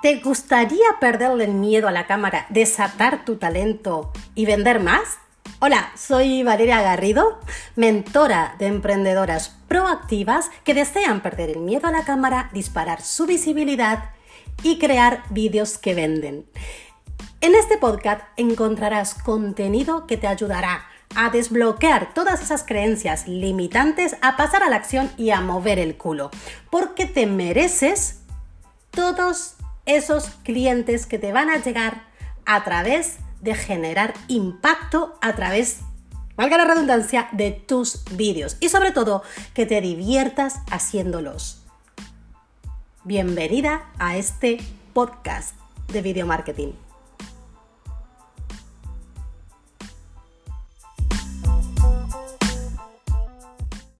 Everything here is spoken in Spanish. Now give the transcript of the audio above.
¿Te gustaría perderle el miedo a la cámara, desatar tu talento y vender más? Hola, soy Valeria Garrido, mentora de emprendedoras proactivas que desean perder el miedo a la cámara, disparar su visibilidad y crear vídeos que venden. En este podcast encontrarás contenido que te ayudará a desbloquear todas esas creencias limitantes, a pasar a la acción y a mover el culo, porque te mereces todos esos clientes que te van a llegar a través de generar impacto a través, valga la redundancia, de tus vídeos y sobre todo que te diviertas haciéndolos. Bienvenida a este podcast de video marketing.